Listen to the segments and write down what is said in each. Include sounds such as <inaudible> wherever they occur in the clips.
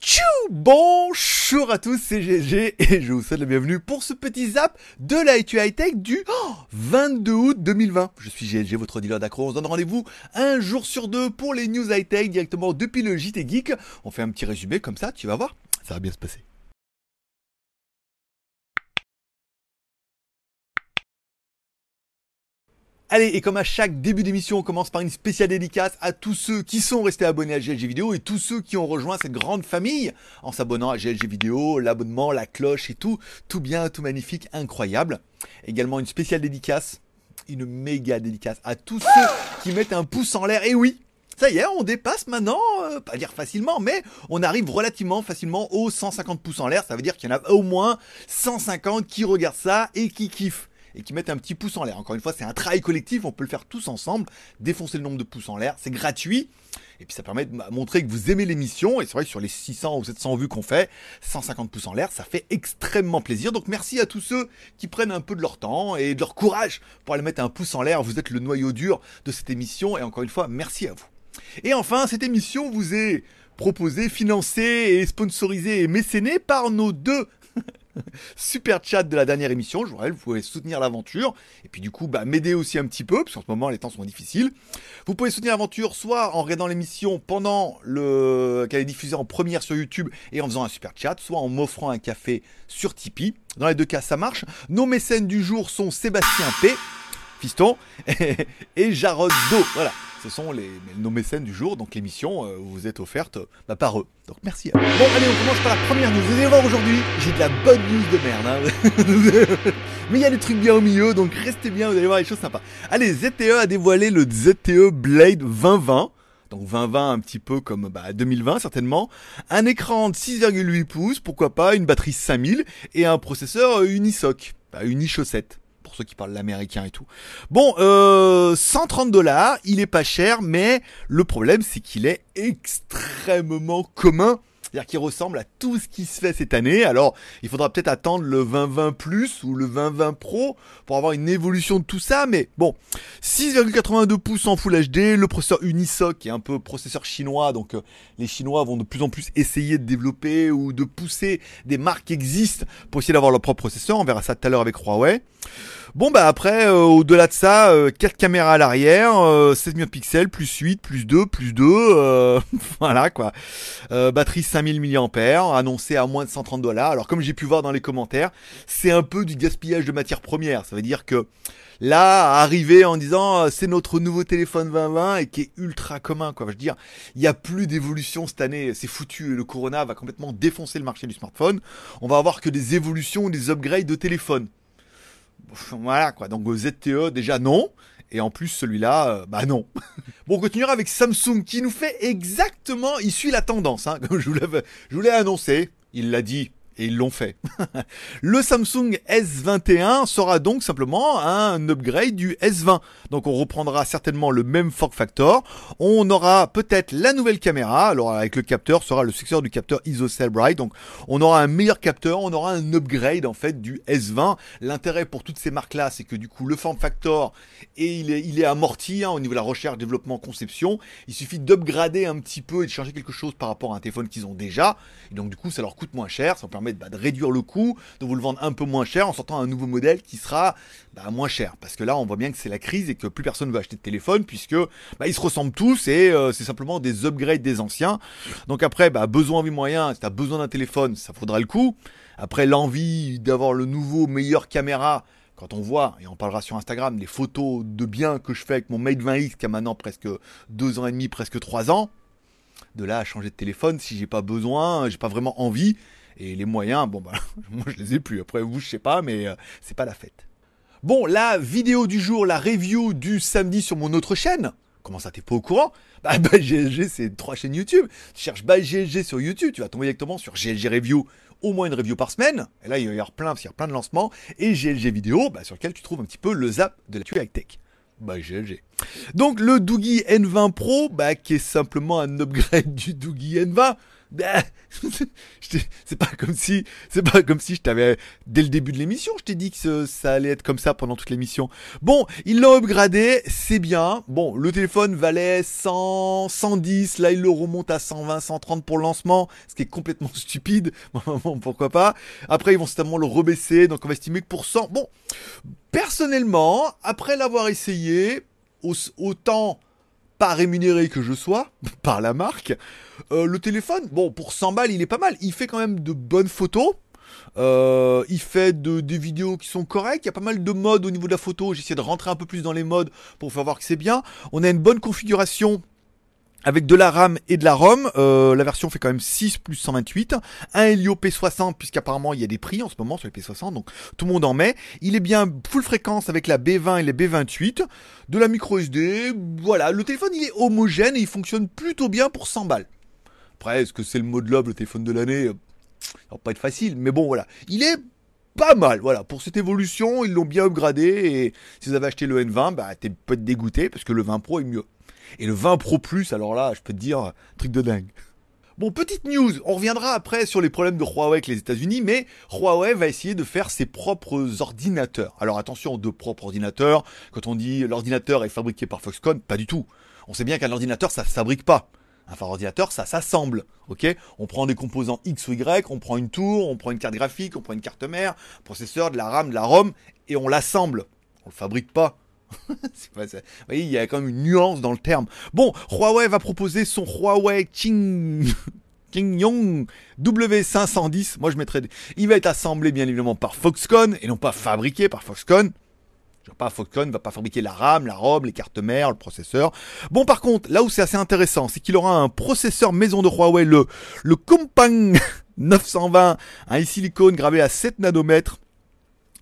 Tchou Bonjour à tous, c'est GG et je vous souhaite la bienvenue pour ce petit zap de la High Tech du 22 août 2020. Je suis GLG, votre dealer d'accro. On se donne rendez-vous un jour sur deux pour les news high tech directement depuis le JT Geek. On fait un petit résumé comme ça, tu vas voir, ça va bien se passer. Allez, et comme à chaque début d'émission, on commence par une spéciale dédicace à tous ceux qui sont restés abonnés à GLG Vidéo et tous ceux qui ont rejoint cette grande famille en s'abonnant à GLG Vidéo, l'abonnement, la cloche et tout, tout bien, tout magnifique, incroyable. Également une spéciale dédicace, une méga dédicace à tous ceux qui mettent un pouce en l'air. Et oui, ça y est, on dépasse maintenant, euh, pas dire facilement, mais on arrive relativement facilement aux 150 pouces en l'air. Ça veut dire qu'il y en a au moins 150 qui regardent ça et qui kiffent et qui mettent un petit pouce en l'air. Encore une fois, c'est un travail collectif, on peut le faire tous ensemble, défoncer le nombre de pouces en l'air, c'est gratuit. Et puis ça permet de montrer que vous aimez l'émission. Et c'est vrai que sur les 600 ou 700 vues qu'on fait, 150 pouces en l'air, ça fait extrêmement plaisir. Donc merci à tous ceux qui prennent un peu de leur temps et de leur courage pour aller mettre un pouce en l'air. Vous êtes le noyau dur de cette émission. Et encore une fois, merci à vous. Et enfin, cette émission vous est proposée, financée et sponsorisée et mécénée par nos deux <laughs> super chat de la dernière émission. Je vous rappelle, vous pouvez soutenir l'aventure et puis du coup, bah, m'aider aussi un petit peu parce qu'en ce moment les temps sont difficiles. Vous pouvez soutenir l'aventure soit en regardant l'émission pendant le qu'elle est diffusée en première sur YouTube et en faisant un super chat, soit en m'offrant un café sur Tipeee. Dans les deux cas, ça marche. Nos mécènes du jour sont Sébastien P, fiston, <laughs> et Jarod Do. Voilà ce sont les, nos mécènes du jour, donc l'émission euh, vous êtes offerte bah, par eux. Donc merci. À Bon allez, on commence par la première news. Vous allez voir aujourd'hui, j'ai de la bonne news de merde. Hein. <laughs> Mais il y a des trucs bien au milieu, donc restez bien, vous allez voir les choses sympas. Allez, ZTE a dévoilé le ZTE Blade 2020 donc 2020 un petit peu comme bah, 2020 certainement, un écran de 6,8 pouces, pourquoi pas, une batterie 5000 et un processeur Unisoc, bah, Unichaussette pour ceux qui parlent l'américain et tout. Bon, euh, 130 dollars, il est pas cher, mais le problème c'est qu'il est extrêmement commun c'est-à-dire qu'il ressemble à tout ce qui se fait cette année. Alors, il faudra peut-être attendre le 2020 Plus ou le 2020 Pro pour avoir une évolution de tout ça. Mais bon, 6,82 pouces en Full HD, le processeur Unisoc qui est un peu processeur chinois. Donc, euh, les Chinois vont de plus en plus essayer de développer ou de pousser des marques qui existent pour essayer d'avoir leur propre processeur. On verra ça tout à l'heure avec Huawei. Bon bah après, euh, au-delà de ça, euh, 4 caméras à l'arrière, euh, 16 millions de pixels, plus 8, plus 2, plus 2, euh, <laughs> voilà quoi. Euh, batterie 5000 mAh, annoncée à moins de 130 dollars. Alors comme j'ai pu voir dans les commentaires, c'est un peu du gaspillage de matières premières. Ça veut dire que là, arriver en disant c'est notre nouveau téléphone 2020 et qui est ultra commun quoi. Je veux dire, il n'y a plus d'évolution cette année, c'est foutu. Le Corona va complètement défoncer le marché du smartphone. On va avoir que des évolutions, des upgrades de téléphone voilà quoi. Donc ZTE déjà non. Et en plus celui-là, euh, bah non. <laughs> bon, on continuera avec Samsung qui nous fait exactement, il suit la tendance, hein, <laughs> comme je vous l'ai annoncé. Il l'a dit et ils l'ont fait. <laughs> le Samsung S21 sera donc simplement un upgrade du S20. Donc on reprendra certainement le même fork factor. On aura peut-être la nouvelle caméra. Alors avec le capteur sera le successeur du capteur ISOCELL Bright. Donc on aura un meilleur capteur, on aura un upgrade en fait du S20. L'intérêt pour toutes ces marques là, c'est que du coup le form factor et il est, il est amorti hein, au niveau de la recherche, développement, conception. Il suffit d'upgrader un petit peu et de changer quelque chose par rapport à un téléphone qu'ils ont déjà. Et donc du coup ça leur coûte moins cher, ça permet bah, de réduire le coût, de vous le vendre un peu moins cher en sortant un nouveau modèle qui sera bah, moins cher. Parce que là, on voit bien que c'est la crise et que plus personne ne veut acheter de téléphone puisque bah, ils se ressemblent tous et euh, c'est simplement des upgrades des anciens. Donc après, besoin, envie, moyen, si tu as besoin d'un téléphone, ça faudra le coup. Après, l'envie d'avoir le nouveau, meilleur caméra, quand on voit, et on parlera sur Instagram, les photos de bien que je fais avec mon Mate 20X qui a maintenant presque deux ans et demi, presque trois ans, de là à changer de téléphone, si j'ai pas besoin, j'ai pas vraiment envie, et les moyens, bon bah <laughs> moi je les ai plus. Après vous je sais pas, mais euh, c'est pas la fête. Bon, la vidéo du jour, la review du samedi sur mon autre chaîne. Comment ça, t'es pas au courant? <laughs> Bah, GLG, c'est trois chaînes YouTube. Tu cherches bah, GLG sur YouTube, tu vas tomber directement sur GLG Review, au moins une review par semaine. Et là, il y avoir plein, parce qu'il y a plein de lancements. Et GLG Vidéo, bah, sur lequel tu trouves un petit peu le zap de la tech. Bah, GLG. Donc, le Doogie N20 Pro, bah, qui est simplement un upgrade <laughs> du Doogie N20 bah, <laughs> c'est pas comme si, c'est pas comme si je t'avais dès le début de l'émission, je t'ai dit que ça allait être comme ça pendant toute l'émission. Bon, ils l'ont upgradé, c'est bien. Bon, le téléphone valait 100, 110, là il le remonte à 120, 130 pour le lancement, ce qui est complètement <laughs> stupide. Bon, pourquoi pas. Après, ils vont certainement le rebaisser, donc on va estimer que pour 100. Bon, personnellement, après l'avoir essayé, autant pas rémunéré que je sois <laughs> par la marque, euh, le téléphone, bon, pour 100 balles, il est pas mal. Il fait quand même de bonnes photos. Euh, il fait de, des vidéos qui sont correctes. Il y a pas mal de modes au niveau de la photo. J'essaie de rentrer un peu plus dans les modes pour faire voir que c'est bien. On a une bonne configuration avec de la RAM et de la ROM, euh, la version fait quand même 6 plus 128, un Helio P60 puisqu'apparemment il y a des prix en ce moment sur les P60, donc tout le monde en met. Il est bien full fréquence avec la B20 et les B28, de la micro SD, voilà, le téléphone il est homogène et il fonctionne plutôt bien pour 100 balles. Après, est-ce que c'est le mode lob, le téléphone de l'année? Ça va pas être facile, mais bon voilà, il est pas mal, voilà, pour cette évolution, ils l'ont bien upgradé et si vous avez acheté le N20, bah t'es peut-être dégoûté parce que le 20 Pro est mieux. Et le 20 Pro Plus, alors là, je peux te dire, truc de dingue. Bon, petite news, on reviendra après sur les problèmes de Huawei avec les États-Unis, mais Huawei va essayer de faire ses propres ordinateurs. Alors attention, de propres ordinateurs, quand on dit l'ordinateur est fabriqué par Foxconn, pas du tout. On sait bien qu'un ordinateur, ça ne fabrique pas. Un ordinateur, ça s'assemble, ok? On prend des composants X ou Y, on prend une tour, on prend une carte graphique, on prend une carte mère, processeur, de la RAM, de la ROM, et on l'assemble. On le fabrique pas. <laughs> Vous voyez, il y a quand même une nuance dans le terme. Bon, Huawei va proposer son Huawei Qing... <laughs> Qingyong W510. Moi, je mettrais. Il va être assemblé, bien évidemment, par Foxconn et non pas fabriqué par Foxconn. Pas Foxconn va pas fabriquer la RAM, la ROM, les cartes mères, le processeur. Bon, par contre, là où c'est assez intéressant, c'est qu'il aura un processeur maison de Huawei, le, le Kompang 920, <laughs> un silicone gravé à 7 nanomètres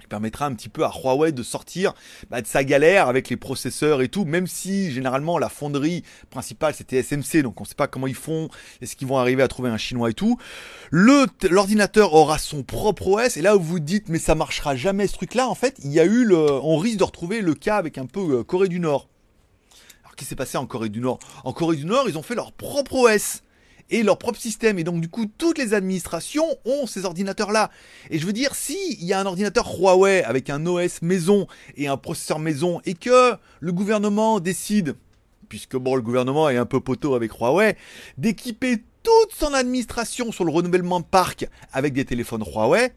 permettra un petit peu à Huawei de sortir bah, de sa galère avec les processeurs et tout, même si généralement la fonderie principale c'était SMC, donc on ne sait pas comment ils font, est-ce qu'ils vont arriver à trouver un chinois et tout. L'ordinateur aura son propre OS, et là où vous dites mais ça marchera jamais ce truc-là, en fait, il y a eu on risque de retrouver le cas avec un peu euh, Corée du Nord. Alors qu'est-ce qui s'est passé en Corée du Nord? En Corée du Nord, ils ont fait leur propre OS et leur propre système. Et donc, du coup, toutes les administrations ont ces ordinateurs-là. Et je veux dire, si il y a un ordinateur Huawei avec un OS maison et un processeur maison et que le gouvernement décide, puisque bon, le gouvernement est un peu poteau avec Huawei, d'équiper toute son administration sur le renouvellement de parc avec des téléphones Huawei,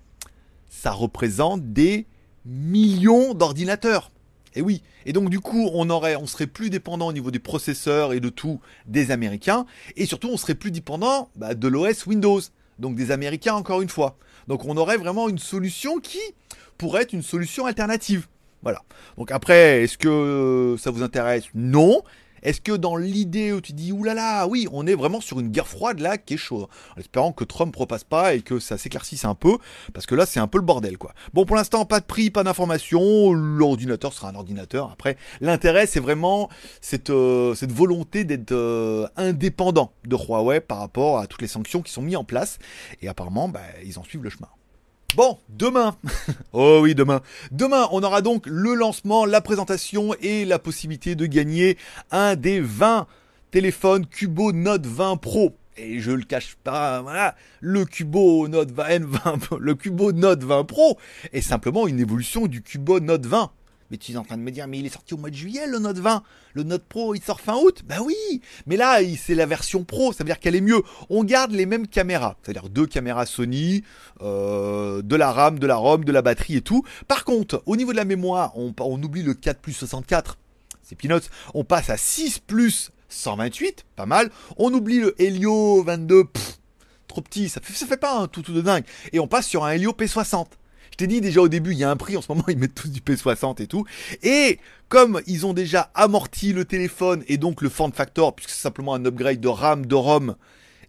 ça représente des millions d'ordinateurs. Et oui. Et donc du coup, on aurait, on serait plus dépendant au niveau du processeur et de tout des Américains, et surtout on serait plus dépendant bah, de l'OS Windows, donc des Américains encore une fois. Donc on aurait vraiment une solution qui pourrait être une solution alternative. Voilà. Donc après, est-ce que ça vous intéresse? Non. Est-ce que dans l'idée où tu dis oulala, oui, on est vraiment sur une guerre froide là qui est chaude, en espérant que Trump repasse pas et que ça s'éclaircisse un peu, parce que là c'est un peu le bordel quoi. Bon, pour l'instant, pas de prix, pas d'information, l'ordinateur sera un ordinateur. Après, l'intérêt c'est vraiment cette, euh, volonté d'être euh, indépendant de Huawei par rapport à toutes les sanctions qui sont mises en place, et apparemment, bah, ils en suivent le chemin. Bon, demain, <laughs> oh oui, demain. Demain, on aura donc le lancement, la présentation et la possibilité de gagner un des 20 téléphones Cubo Note 20 Pro. Et je le cache pas, voilà, le Cubo Note 20, N20, <laughs> le Cubo Note 20 Pro est simplement une évolution du Cubo Note 20. Mais tu es en train de me dire, mais il est sorti au mois de juillet, le Note 20. Le Note Pro, il sort fin août. Bah oui, mais là, c'est la version Pro, ça veut dire qu'elle est mieux. On garde les mêmes caméras, c'est-à-dire deux caméras Sony, euh, de la RAM, de la ROM, de la batterie et tout. Par contre, au niveau de la mémoire, on, oublie le 4 plus 64, c'est peanuts. On passe à 6 plus 128, pas mal. On oublie le Helio 22, trop petit, ça fait, fait pas un tout de dingue. Et on passe sur un Helio P60. Je t'ai dit déjà au début, il y a un prix, en ce moment <laughs> ils mettent tous du P60 et tout. Et comme ils ont déjà amorti le téléphone et donc le form factor, puisque c'est simplement un upgrade de RAM, de ROM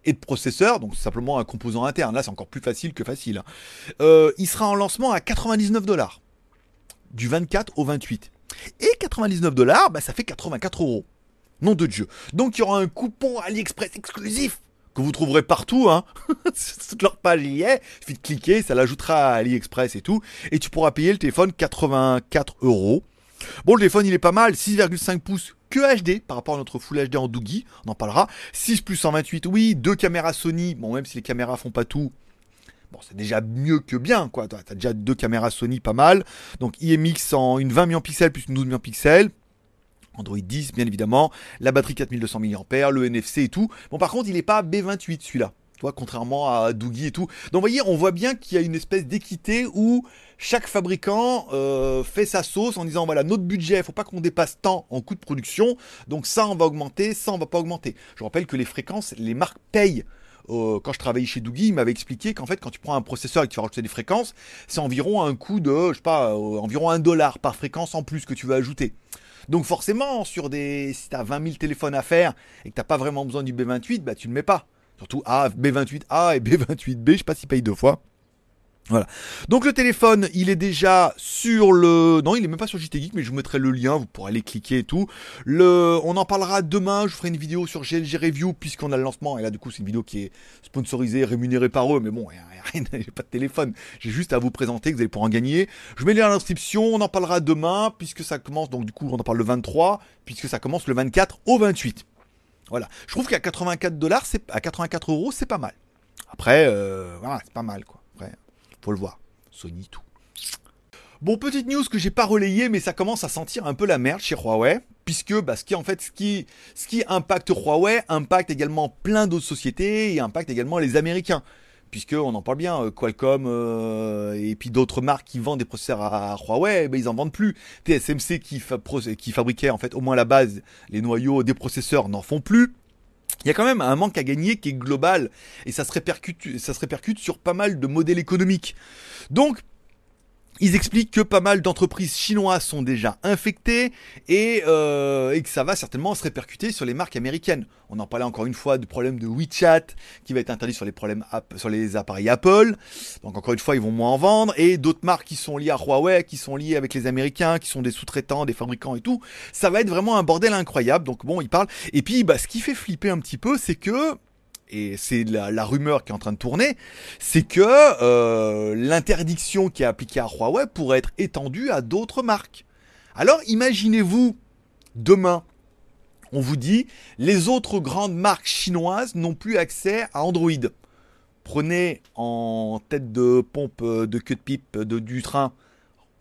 et de processeur, donc c'est simplement un composant interne, là c'est encore plus facile que facile. Hein. Euh, il sera en lancement à 99 dollars, du 24 au 28. Et 99 dollars, bah, ça fait 84 euros. Nom de Dieu. Donc il y aura un coupon AliExpress exclusif que vous trouverez partout, hein. <laughs> toute leur page y est, il suffit de cliquer, ça l'ajoutera à AliExpress et tout, et tu pourras payer le téléphone 84 euros. Bon, le téléphone, il est pas mal, 6,5 pouces que HD par rapport à notre Full HD en Doogie, on en parlera. 6 plus 128, oui, deux caméras Sony, bon, même si les caméras font pas tout, bon, c'est déjà mieux que bien, quoi. Tu as déjà deux caméras Sony pas mal. Donc IMX en une 20 millions pixels plus une 12 millions pixels. Android 10, bien évidemment. La batterie 4200 mAh, le NFC et tout. Bon, par contre, il n'est pas B28 celui-là. Tu vois, contrairement à Doogie et tout. Donc, vous voyez, on voit bien qu'il y a une espèce d'équité où chaque fabricant euh, fait sa sauce en disant voilà, notre budget, il faut pas qu'on dépasse tant en coût de production. Donc, ça, on va augmenter, ça, on va pas augmenter. Je rappelle que les fréquences, les marques payent euh, quand je travaillais chez Doogie, il m'avait expliqué qu'en fait, quand tu prends un processeur et que tu vas rajouter des fréquences, c'est environ un coût de, je sais pas, euh, environ un dollar par fréquence en plus que tu vas ajouter. Donc forcément, sur des, si tu as 20 000 téléphones à faire et que tu pas vraiment besoin du B28, bah tu ne le mets pas. Surtout A, B28A et B28B, je sais pas s'ils payent deux fois. Voilà. Donc le téléphone, il est déjà sur le... Non, il est même pas sur JT Geek, mais je vous mettrai le lien, vous pourrez aller cliquer et tout. Le... On en parlera demain, je ferai une vidéo sur GLG Review, puisqu'on a le lancement, et là du coup c'est une vidéo qui est sponsorisée, rémunérée par eux, mais bon, rien, <laughs> j'ai pas de téléphone, j'ai juste à vous présenter, que vous allez pouvoir en gagner. Je mets les dans l'inscription, on en parlera demain, puisque ça commence, donc du coup on en parle le 23, puisque ça commence le 24 au 28. Voilà. Je trouve qu'à 84 dollars, à 84 euros, c'est pas mal. Après, euh, voilà, c'est pas mal quoi. Faut le voir. Sony, tout. Bon, petite news que j'ai pas relayée, mais ça commence à sentir un peu la merde chez Huawei, puisque bah, ce qui en fait, ce qui, ce qui impacte Huawei impacte également plein d'autres sociétés et impacte également les Américains, puisque on en parle bien, euh, Qualcomm euh, et puis d'autres marques qui vendent des processeurs à, Huawei, bah, ils en vendent plus. TSMC qui, qui fabriquait en fait au moins la base les noyaux des processeurs n'en font plus il y a quand même un manque à gagner qui est global et ça se répercute, ça se répercute sur pas mal de modèles économiques. Donc, ils expliquent que pas mal d'entreprises chinoises sont déjà infectées et, euh, que ça va certainement se répercuter sur les marques américaines. On en parlait encore une fois du problème de WeChat qui va être interdit sur les, problèmes sur les appareils Apple. Donc encore une fois, ils vont moins en vendre. Et d'autres marques qui sont liées à Huawei, qui sont liées avec les Américains, qui sont des sous-traitants, des fabricants et tout. Ça va être vraiment un bordel incroyable. Donc bon, ils parlent. Et puis, bah, ce qui fait flipper un petit peu, c'est que et c'est la, rumeur qui est en train de tourner, c'est que euh, l'interdiction qui est appliquée à Huawei pourrait être étendue à d'autres marques. Alors imaginez-vous, demain, on vous dit, les autres grandes marques chinoises n'ont plus accès à Android. Prenez en tête de pompe de queue de pipe du train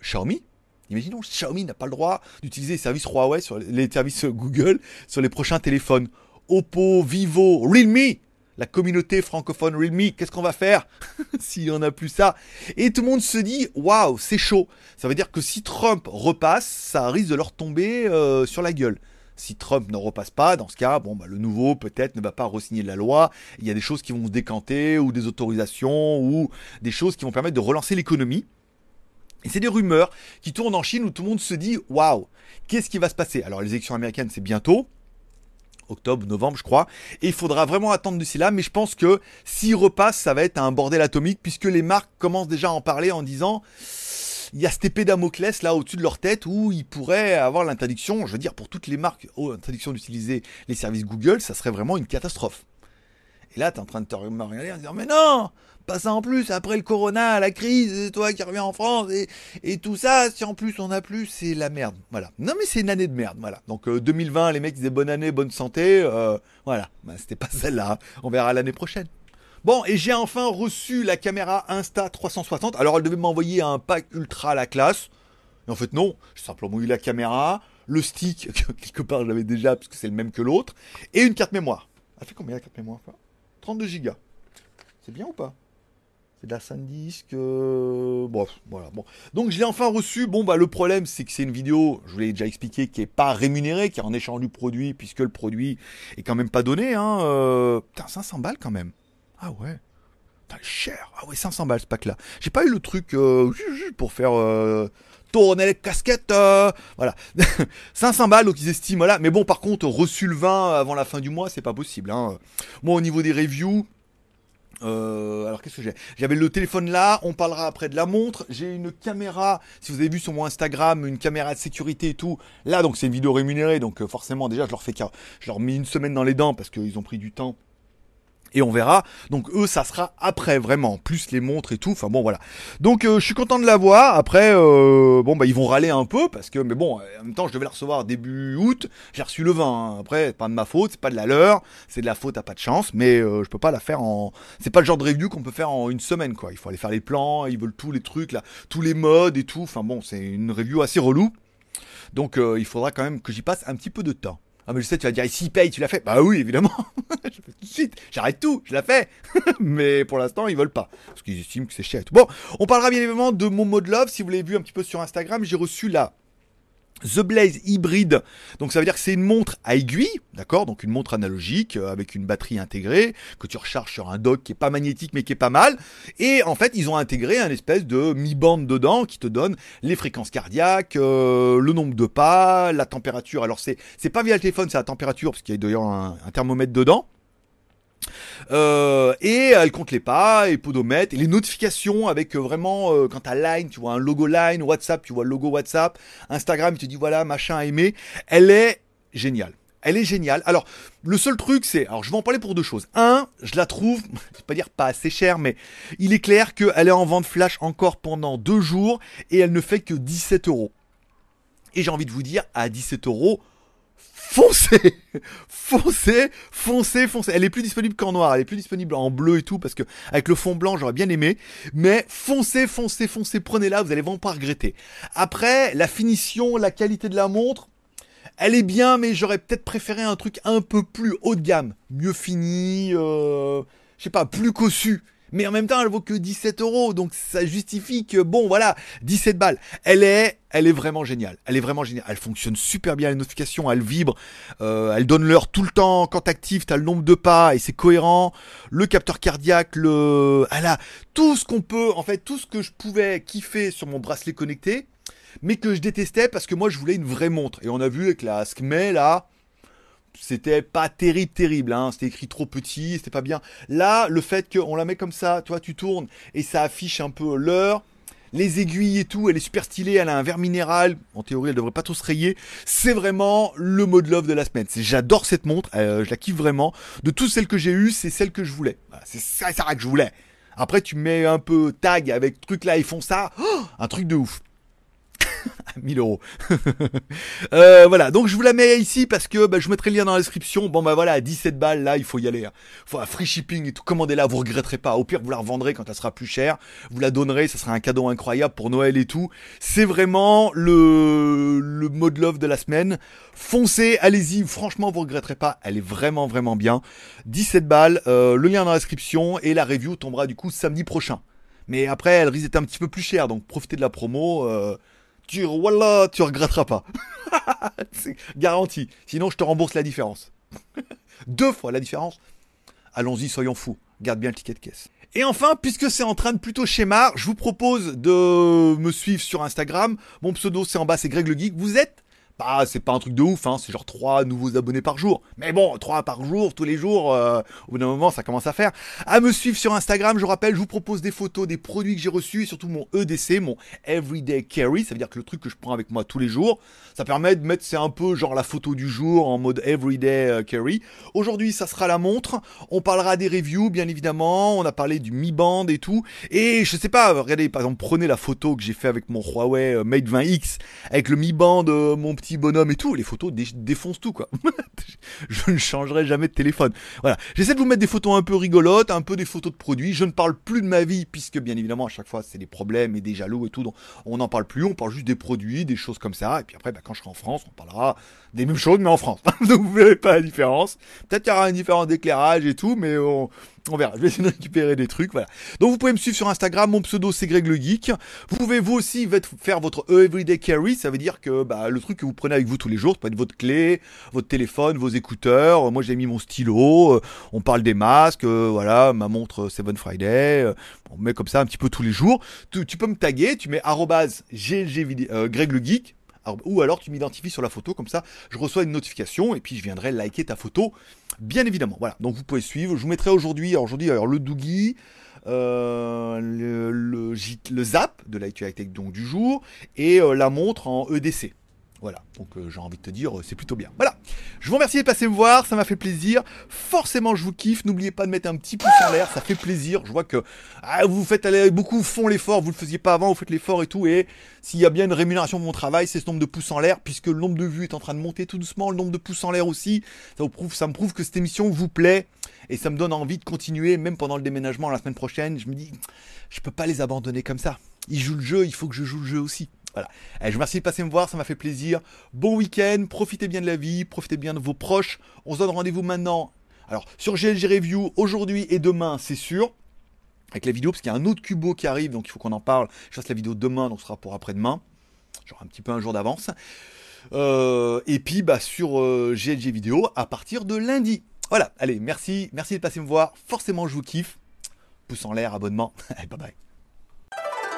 Xiaomi. Imaginons, Xiaomi n'a pas le droit d'utiliser les services Huawei, sur les services Google sur les prochains téléphones. Oppo, Vivo, Realme la communauté francophone Realme, qu'est-ce qu'on va faire <laughs> s'il n'y en a plus ça? Et tout le monde se dit, waouh, c'est chaud. Ça veut dire que si Trump repasse, ça risque de leur tomber euh, sur la gueule. Si Trump ne repasse pas, dans ce cas, bon, bah, le nouveau peut-être ne va pas re-signer la loi. Il y a des choses qui vont se décanter, ou des autorisations, ou des choses qui vont permettre de relancer l'économie. Et c'est des rumeurs qui tournent en Chine où tout le monde se dit, waouh, qu'est-ce qui va se passer? Alors les élections américaines, c'est bientôt octobre, novembre, je crois. Et il faudra vraiment attendre d'ici là. Mais je pense que s'il repasse, ça va être un bordel atomique puisque les marques commencent déjà à en parler en disant il y a cette épée Damoclès là au-dessus de leur tête où ils pourraient avoir l'interdiction, je veux dire pour toutes les marques, oh, l'interdiction d'utiliser les services Google, ça serait vraiment une catastrophe. Et là, tu es en train de te regarder en disant mais non, pas ça en plus, après le corona, la crise, toi qui reviens en France, et, tout ça, si en plus on a plus, c'est la merde. Voilà. Non mais c'est une année de merde, voilà. Donc 2020, euh, les mecs disaient bonne année, bonne santé, euh, voilà. Bah, c'était pas celle-là, on verra l'année prochaine. Bon, et j'ai enfin reçu la caméra Insta 360. Alors elle devait m'envoyer un pack ultra à la classe. Et en fait non, j'ai simplement eu la caméra, le stick, <laughs> quelque part j'avais déjà, parce que c'est le même que l'autre, et une carte mémoire. Elle fait combien la carte mémoire 32 Go. C'est bien ou pas? C'est de la SanDisk. Euh... Bon, voilà. Bon. Donc je l'ai enfin reçu. Bon, bah le problème, c'est que c'est une vidéo, je vous l'ai déjà expliqué, qui est pas rémunérée, qui est en échange du produit, puisque le produit est quand même pas donné. Hein. Euh... Putain, 500 balles quand même. Ah ouais. Putain, cher. Ah ouais, 500 balles ce pack-là. J'ai pas eu le truc euh, pour faire tourner les casquettes. Voilà. <laughs> 500 balles, donc ils estiment. Mais bon, par contre, reçu le 20 avant la fin du mois, c'est pas possible. Hein. Moi, au niveau des reviews, euh, alors qu'est-ce que j'ai? J'avais le téléphone là, on parlera après de la montre. J'ai une caméra, si vous avez vu sur mon Instagram, une caméra de sécurité et tout. Là, donc c'est une vidéo rémunérée, donc euh, forcément déjà je leur fais je leur mets une semaine dans les dents parce qu'ils ont pris du temps et on verra. Donc eux, ça sera après vraiment, plus les montres et tout. Enfin bon, voilà. Donc euh, je suis content de l'avoir. Après, euh, bon bah ils vont râler un peu parce que, mais bon, en même temps, je devais la recevoir début août. J'ai reçu le 20. Hein. Après, pas de ma faute, c'est pas de la leur, c'est de la faute à pas de chance. Mais euh, je peux pas la faire en. C'est pas le genre de review qu'on peut faire en une semaine, quoi. Il faut aller faire les plans, ils veulent tous les trucs là, tous les modes et tout. Enfin bon, c'est une review assez relou. Donc il faudra quand même que j'y passe un petit peu de temps. Ah mais je sais, tu vas dire, s'il paye, tu l'as fait. Bah oui, évidemment. <laughs> je fais tout de suite. J'arrête tout, je l'ai fait. <laughs> mais pour l'instant, ils veulent pas. Parce qu'ils estiment que c'est cher Bon, on parlera bien évidemment de mon mode love. Si vous l'avez vu un petit peu sur Instagram, j'ai reçu la The Blaze Hybrid, donc ça veut dire que c'est une montre à aiguille, d'accord? Donc une montre analogique euh, avec une batterie intégrée que tu recharges sur un dock qui est pas magnétique mais qui est pas mal. Et en fait, ils ont intégré un espèce de mi-bande dedans qui te donne les fréquences cardiaques, euh, le nombre de pas, la température. Alors c'est c'est pas via le téléphone, c'est la température parce qu'il y a d'ailleurs un thermomètre dedans. Euh, et elle compte les pas, et podomètre, et les notifications avec euh, vraiment, euh, quand t'as Line, tu vois un logo Line, WhatsApp, tu vois le logo WhatsApp, Instagram, il te dit voilà, machin à aimer. Elle est géniale. Elle est géniale. Alors, le seul truc, c'est, alors je vais en parler pour deux choses. Un, je la trouve, <laughs> je vais pas dire pas assez cher, mais il est clair qu'elle est en vente flash encore pendant deux jours, et elle ne fait que 17 euros. Et j'ai envie de vous dire, à 17 euros, foncez Foncez Foncez Foncez Elle est plus disponible qu'en noir, elle est plus disponible en bleu et tout, parce que avec le fond blanc, j'aurais bien aimé. Mais foncez, foncez, foncez, prenez-la, vous allez vraiment pas regretter. Après, la finition, la qualité de la montre, elle est bien, mais j'aurais peut-être préféré un truc un peu plus haut de gamme. Mieux fini, euh, je sais pas, plus cossu mais en même temps elle vaut que 17 euros, donc ça justifie que bon voilà, 17 balles. Elle est, elle est vraiment géniale. Elle est vraiment géniale. Elle fonctionne super bien, les notifications, elle vibre, euh, elle donne l'heure tout le temps. Quand t'actives, t'as le nombre de pas et c'est cohérent. Le capteur cardiaque, le, elle a tout ce qu'on peut, en fait, tout ce que je pouvais kiffer sur mon bracelet connecté, mais que je détestais parce que moi je voulais une vraie montre. Et on a vu avec la Skmei là, c'était pas terrible, terrible, hein. c'était écrit trop petit, c'était pas bien. Là, le fait qu'on la met comme ça, toi tu tournes et ça affiche un peu l'heure, les aiguilles et tout, elle est super stylée, elle a un verre minéral, en théorie elle devrait pas tout se rayer, c'est vraiment le mode love de la semaine. J'adore cette montre, euh, je la kiffe vraiment. De toutes celles que j'ai eues, c'est celle que je voulais. C'est ça, ça que je voulais. Après tu mets un peu tag avec truc là, ils font ça, oh, un truc de ouf. <laughs> 1000 euros. <laughs> Euh, voilà, donc je vous la mets ici parce que bah, je mettrai le lien dans la description. Bon bah voilà, à 17 balles, là, il faut y aller. Hein. Faut un free shipping et tout. Commandez-la, vous regretterez pas. Au pire, vous la revendrez quand elle sera plus chère. Vous la donnerez, ça sera un cadeau incroyable pour Noël et tout. C'est vraiment le, le mode love de la semaine. Foncez, allez-y, franchement, vous regretterez pas. Elle est vraiment, vraiment bien. 17 balles, euh, le lien dans la description et la review tombera du coup samedi prochain. Mais après, elle risque d'être un petit peu plus chère, donc profitez de la promo. Euh, tu, voilà, tu regretteras pas. <laughs> c'est garanti. Sinon, je te rembourse la différence. <laughs> Deux fois la différence. Allons-y, soyons fous. Garde bien le ticket de caisse. Et enfin, puisque c'est en train de plutôt schémar, je vous propose de me suivre sur Instagram. Mon pseudo, c'est en bas, c'est Greg le Geek. Vous êtes c'est pas un truc de ouf, hein, c'est genre 3 nouveaux abonnés par jour. Mais bon, 3 par jour, tous les jours, euh, au bout d'un moment, ça commence à faire. À me suivre sur Instagram, je vous rappelle, je vous propose des photos des produits que j'ai reçus et surtout mon EDC, mon Everyday Carry, ça veut dire que le truc que je prends avec moi tous les jours, ça permet de mettre, c'est un peu genre la photo du jour en mode Everyday euh, Carry. Aujourd'hui, ça sera la montre, on parlera des reviews, bien évidemment, on a parlé du Mi Band et tout, et je sais pas, regardez, par exemple, prenez la photo que j'ai fait avec mon Huawei euh, Mate 20X, avec le Mi Band, mon petit bonhomme et tout, les photos défoncent tout quoi. <laughs> je ne changerai jamais de téléphone. Voilà, j'essaie de vous mettre des photos un peu rigolotes, un peu des photos de produits. Je ne parle plus de ma vie puisque bien évidemment à chaque fois c'est des problèmes et des jaloux et tout, donc on n'en parle plus. On parle juste des produits, des choses comme ça. Et puis après, bah, quand je serai en France, on parlera des mêmes choses mais en France. <laughs> donc vous verrez pas la différence. Peut-être qu'il y aura une différence d'éclairage et tout, mais on, on verra, je vais essayer de récupérer des trucs, voilà. Donc vous pouvez me suivre sur Instagram, mon pseudo c'est Greg le Geek. Vous pouvez vous aussi faire votre Everyday Carry, ça veut dire que bah, le truc que vous prenez avec vous tous les jours, ça peut être votre clé, votre téléphone, vos écouteurs. Moi j'ai mis mon stylo, euh, on parle des masques, euh, voilà, ma montre Seven Friday, euh, on met comme ça un petit peu tous les jours. Tu, peux me taguer, tu mets arrobase Greg le Geek, ou alors tu m'identifies sur la photo, comme ça je reçois une notification et puis je viendrai liker ta photo, bien évidemment. Voilà, donc vous pouvez suivre. Je vous mettrai aujourd'hui, aujourd'hui, alors le Doogie, euh, le, le, Zap de l'actualité donc du jour et euh, la montre en EDC. Voilà, donc euh, j'ai envie de te dire, euh, c'est plutôt bien. Voilà, je vous remercie de passer me voir, ça m'a fait plaisir. Forcément, je vous kiffe. N'oubliez pas de mettre un petit pouce en l'air, ça fait plaisir. Je vois que ah, vous faites aller, beaucoup font l'effort, vous le faisiez pas avant, vous faites l'effort et tout. Et s'il y a bien une rémunération pour mon travail, c'est ce nombre de pouces en l'air, puisque le nombre de vues est en train de monter tout doucement, le nombre de pouces en l'air aussi. Ça, vous prouve, ça me prouve que cette émission vous plaît et ça me donne envie de continuer, même pendant le déménagement la semaine prochaine. Je me dis, je peux pas les abandonner comme ça. Ils jouent le jeu, il faut que je joue le jeu aussi. Voilà. Allez, je vous remercie de passer me voir, ça m'a fait plaisir. Bon week-end, profitez bien de la vie, profitez bien de vos proches. On se donne rendez-vous maintenant. Alors, sur GLG Review, aujourd'hui et demain, c'est sûr. Avec la vidéo, parce qu'il y a un autre cubo qui arrive, donc il faut qu'on en parle. Je fasse la vidéo demain, donc ce sera pour après-demain. J'aurai un petit peu un jour d'avance. Euh, et puis, bah, sur euh, GLG Vidéo, à partir de lundi. Voilà, allez, merci, merci de passer me voir. Forcément, je vous kiffe. Pouce en l'air, abonnement. <laughs> bye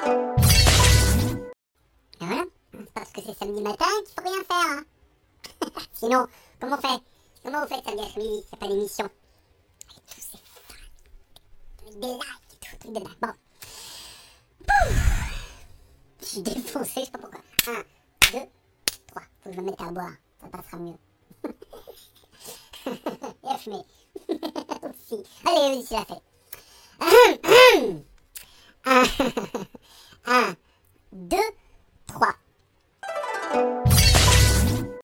bye. C'est parce que c'est samedi matin qu'il faut rien faire. Hein. <laughs> Sinon, comment on fait? Comment vous faites samedi après-midi? C'est pas d'émission. Avec tous ces avec des likes et tout, truc de dingue. Bon. Pouf Je suis défoncé, je sais pas pourquoi. Un, deux, trois. Faut que je me mette à boire, ça passera mieux. <laughs> et à fumer. <laughs> aussi. Allez, aussi, la fait. Un, 话。